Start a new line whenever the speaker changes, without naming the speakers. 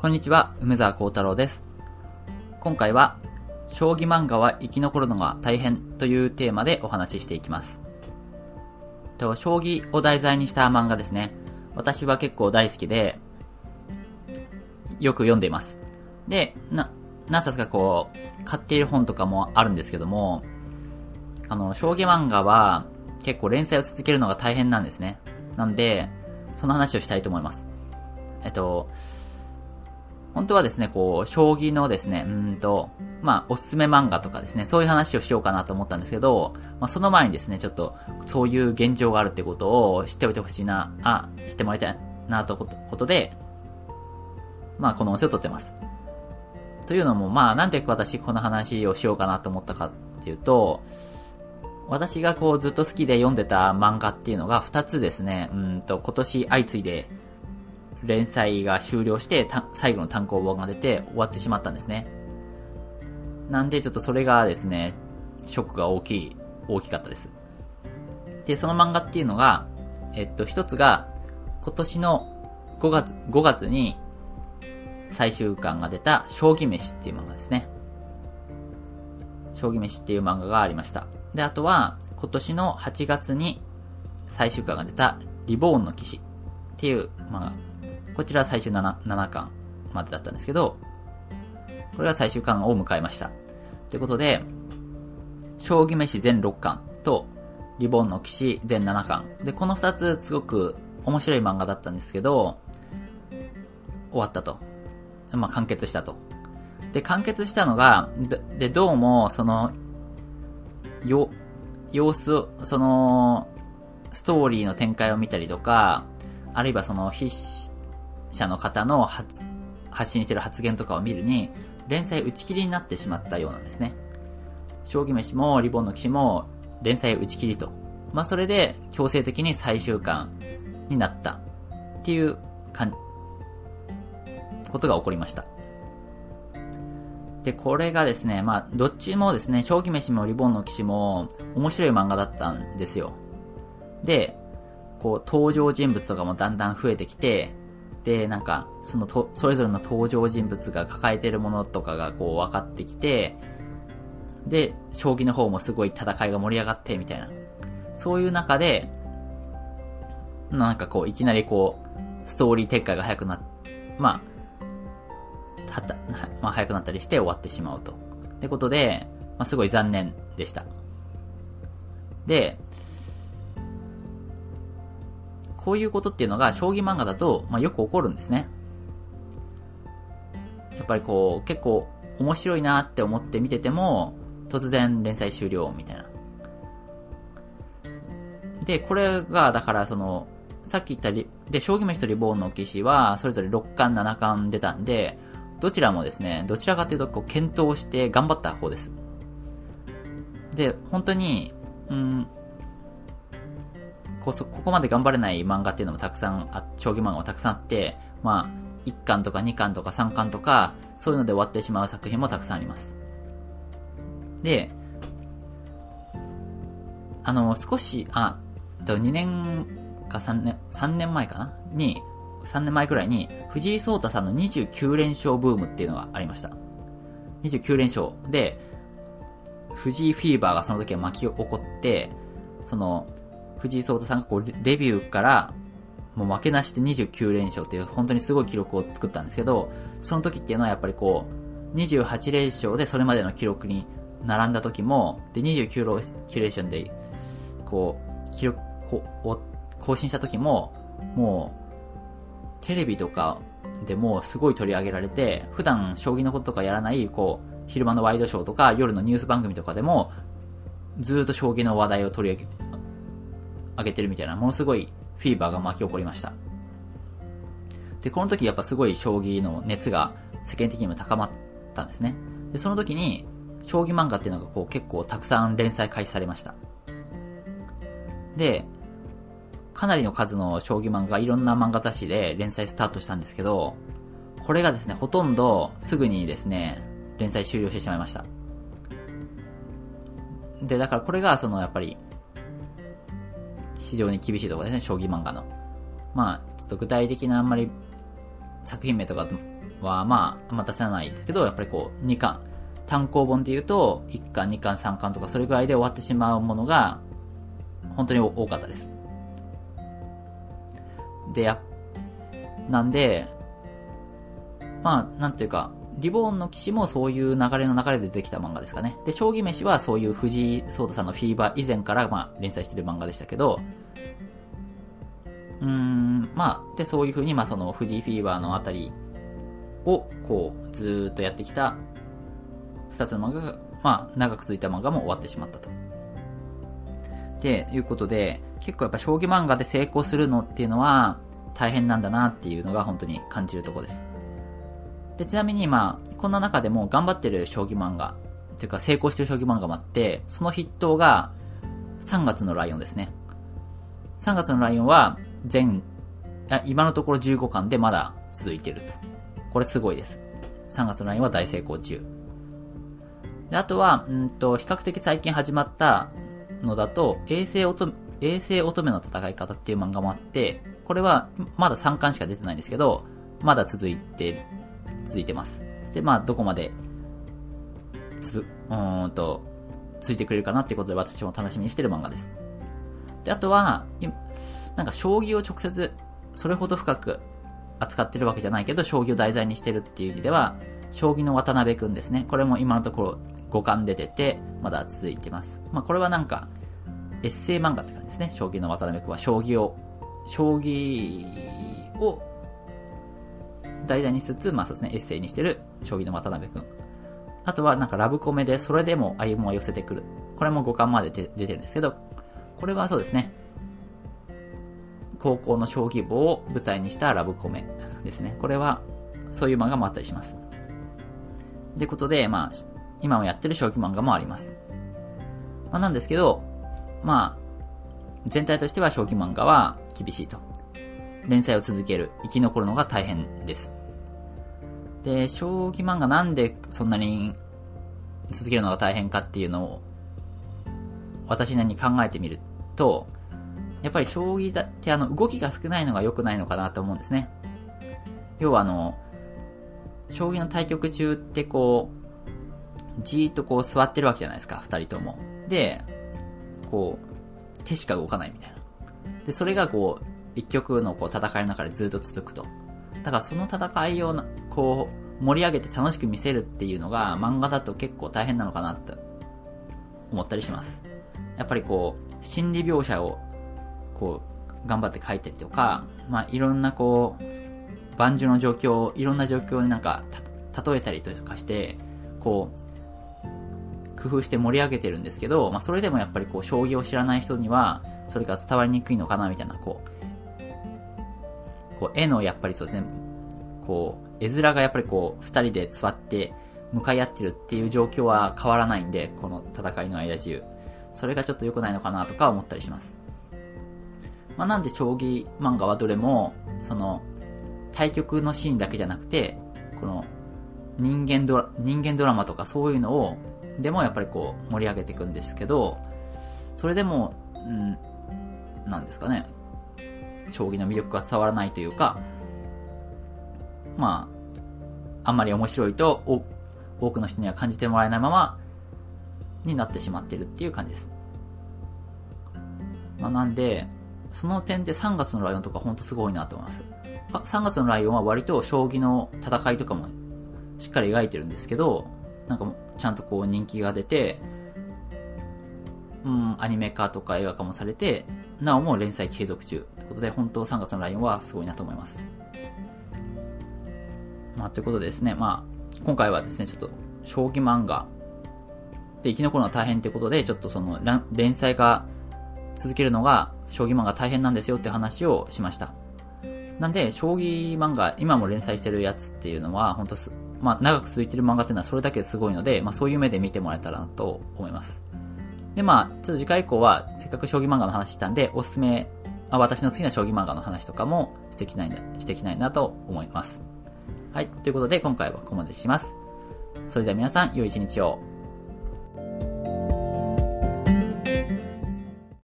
こんにちは、梅沢幸太郎です。今回は、将棋漫画は生き残るのが大変というテーマでお話ししていきます。と将棋を題材にした漫画ですね。私は結構大好きで、よく読んでいます。で、な、何冊かこう、買っている本とかもあるんですけども、あの、将棋漫画は結構連載を続けるのが大変なんですね。なんで、その話をしたいと思います。えっと、本当はですね、こう、将棋のですね、うんと、まあ、おすすめ漫画とかですね、そういう話をしようかなと思ったんですけど、まあ、その前にですね、ちょっと、そういう現状があるってことを知っておいてほしいな、あ、知ってもらいたいな、とことで、まあ、この音声を撮ってます。というのも、まあ、なんで私この話をしようかなと思ったかっていうと、私がこうずっと好きで読んでた漫画っていうのが2つですね、うんと、今年相次いで連載が終了して、最後の単行本が出て終わってしまったんですね。なんでちょっとそれがですね、ショックが大きい、大きかったです。で、その漫画っていうのが、えっと、一つが、今年の5月、5月に最終巻が出た、将棋飯っていう漫画ですね。将棋飯っていう漫画がありました。で、あとは、今年の8月に最終巻が出た、リボーンの騎士っていう漫画。こちら最終 7, 7巻までだったんですけど、これが最終巻を迎えました。ということで、将棋飯全6巻と、リボンの騎士全7巻。で、この2つすごく面白い漫画だったんですけど、終わったと。まあ、完結したと。で、完結したのが、で、どうも、その、よ、様子、その、ストーリーの展開を見たりとか、あるいはその、必死者の方の発、信してる発言とかを見るに、連載打ち切りになってしまったようなんですね。将棋飯もリボンの騎士も連載打ち切りと。まあ、それで強制的に最終巻になったっていうかん、ことが起こりました。で、これがですね、まあ、どっちもですね、将棋飯もリボンの騎士も面白い漫画だったんですよ。で、こう、登場人物とかもだんだん増えてきて、で、なんか、そのと、それぞれの登場人物が抱えてるものとかがこう分かってきて、で、将棋の方もすごい戦いが盛り上がってみたいな。そういう中で、なんかこう、いきなりこう、ストーリー展開が早くなっ、まあ、たた、まあ早くなったりして終わってしまうと。ってことで、まあすごい残念でした。で、こういうことっていうのが将棋漫画だと、まあ、よく起こるんですね。やっぱりこう、結構面白いなって思って見てても、突然連載終了みたいな。で、これが、だからその、さっき言ったり、で、将棋飯とリボーンの騎士は、それぞれ6巻、7巻出たんで、どちらもですね、どちらかというと、こう、検討して頑張った方です。で、本当に、うん、こそ、ここまで頑張れない漫画っていうのもたくさんあ、将棋漫画もたくさんあって、まあ、1巻とか2巻とか3巻とか、そういうので終わってしまう作品もたくさんあります。で、あの、少し、あ、2年か3年、3年前かな？に、3年前くらいに、藤井聡太さんの29連勝ブームっていうのがありました。29連勝で、藤井フィーバーがその時は巻き起こって、その、藤井聡太さんがこうデビューからもう負けなしで29連勝っていう本当にすごい記録を作ったんですけど、その時っていうのはやっぱりこう、28連勝でそれまでの記録に並んだ時も、で、29連勝で、こう、記録を更新した時も、もう、テレビとかでもすごい取り上げられて、普段将棋のこととかやらない、こう、昼間のワイドショーとか夜のニュース番組とかでも、ずっと将棋の話題を取り上げ上げてるみたいな、ものすごいフィーバーが巻き起こりました。で、この時やっぱすごい将棋の熱が世間的にも高まったんですね。で、その時に、将棋漫画っていうのがこう結構たくさん連載開始されました。で、かなりの数の将棋漫画、いろんな漫画雑誌で連載スタートしたんですけど、これがですね、ほとんどすぐにですね、連載終了してしまいました。で、だからこれがそのやっぱり非常に厳しいところですね、将棋漫画の。まあ、ちょっと具体的なあんまり作品名とかは、まあ、あんま出せないですけど、やっぱりこう、2巻、単行本で言うと、1巻、2巻、3巻とか、それぐらいで終わってしまうものが、本当に多かったです。で、や、なんで、まあ、なんていうか、リボーンの騎士もそういう流れの流れでできた漫画ですかね。で、将棋飯はそういう藤井聡太さんのフィーバー以前から、まあ、連載してる漫画でしたけど、うん、まあ、で、そういう風に、まあ、その、藤井フィーバーのあたりを、こう、ずっとやってきた、二つの漫画が、まあ、長く続いた漫画も終わってしまったと。で、いうことで、結構やっぱ将棋漫画で成功するのっていうのは、大変なんだなっていうのが本当に感じるとこです。で、ちなみにまあ、こんな中でも頑張ってる将棋漫画、というか成功してる将棋漫画もあって、その筆頭が3月のライオンですね。3月のライオンは全、今のところ15巻でまだ続いてると。これすごいです。3月のラインは大成功中。で、あとは、うんと、比較的最近始まったのだと、衛星乙衛星乙女の戦い方っていう漫画もあって、これはまだ3巻しか出てないんですけど、まだ続いて続いてます。で、まあ、どこまで、つ、うんと、ついてくれるかなっていうことで私も楽しみにしてる漫画です。で、あとは、なんか将棋を直接、それほど深く扱ってるわけじゃないけど、将棋を題材にしてるっていう意味では、将棋の渡辺くんですね。これも今のところ5巻出てて、まだ続いてます。まあ、これはなんか、エッセイ漫画って感じですね。将棋の渡辺くんは将棋を、将棋を題材にしつつ、まあそうですね、エッセイにしてる将棋の渡辺くん。あとはなんかラブコメで、それでも歩夢は寄せてくる。これも5巻まで出てるんですけど、これはそうですね、高校の将棋部を舞台にしたラブコメですね。これは、そういう漫画もあったりします。ってことで、まあ、今もやってる将棋漫画もあります。まあ、なんですけど、まあ、全体としては将棋漫画は厳しいと。連載を続ける、生き残るのが大変です。で、将棋漫画なんでそんなに続けるのが大変かっていうのを、私なりに考えてみると、やっぱり将棋だってあの動きが少ないのが良くないのかなと思うんですね。要はあの、将棋の対局中ってこう、じーっとこう座ってるわけじゃないですか、二人とも。で、こう、手しか動かないみたいな。で、それがこう、一曲のこう戦いの中でずっと続くと。だからその戦いをこう盛り上げて楽しく見せるっていうのが漫画だと結構大変なのかなって思ったりします。やっぱりこう心理描写をこう頑張って書いたりとか、まあいろんなこう万事の状況いろんな状況になんか例えたりとかしてこう工夫して盛り上げてるんですけど、まあそれでもやっぱりこう将棋を知らない人にはそれが伝わりにくいのかなみたいなこうこう、絵のやっぱりそうですね、こう、絵面がやっぱりこう、二人で座って向かい合ってるっていう状況は変わらないんで、この戦いの間中。それがちょっと良くないのかなとか思ったりします。まあ、なんで将棋漫画はどれも、その、対局のシーンだけじゃなくて、この、人間ドラ、人間ドラマとかそういうのを、でもやっぱりこう、盛り上げていくんですけど、それでも、うん、なんですかね、将棋の魅力が伝わらないというか、まあ、あんまり面白いと多くの人には感じてもらえないままになってしまってるっていう感じです。まあ、なんで、その点で3月のライオンとかほんとすごいなと思います。3月のライオンは割と将棋の戦いとかもしっかり描いてるんですけど、なんかちゃんとこう人気が出て、うん、アニメ化とか映画化もされて、なおも連載継続中。ということで、本当3月のライオンはすごいなと思います。まあ、ということでですね、まあ、今回はですね、ちょっと、将棋漫画で生き残るのは大変ということで、ちょっとその、連載が続けるのが、将棋漫画大変なんですよって話をしました。なんで、将棋漫画、今も連載してるやつっていうのは、本当す、まあ、長く続いてる漫画っていうのはそれだけすごいので、まあ、そういう目で見てもらえたらなと思います。で、まあ、ちょっと次回以降は、せっかく将棋漫画の話したんで、おすすめ、あ私の好きな将棋漫画の話とかもしてきたいな、してきたいなと思います。はい。ということで、今回はここまでします。それでは皆さん、良い一日を。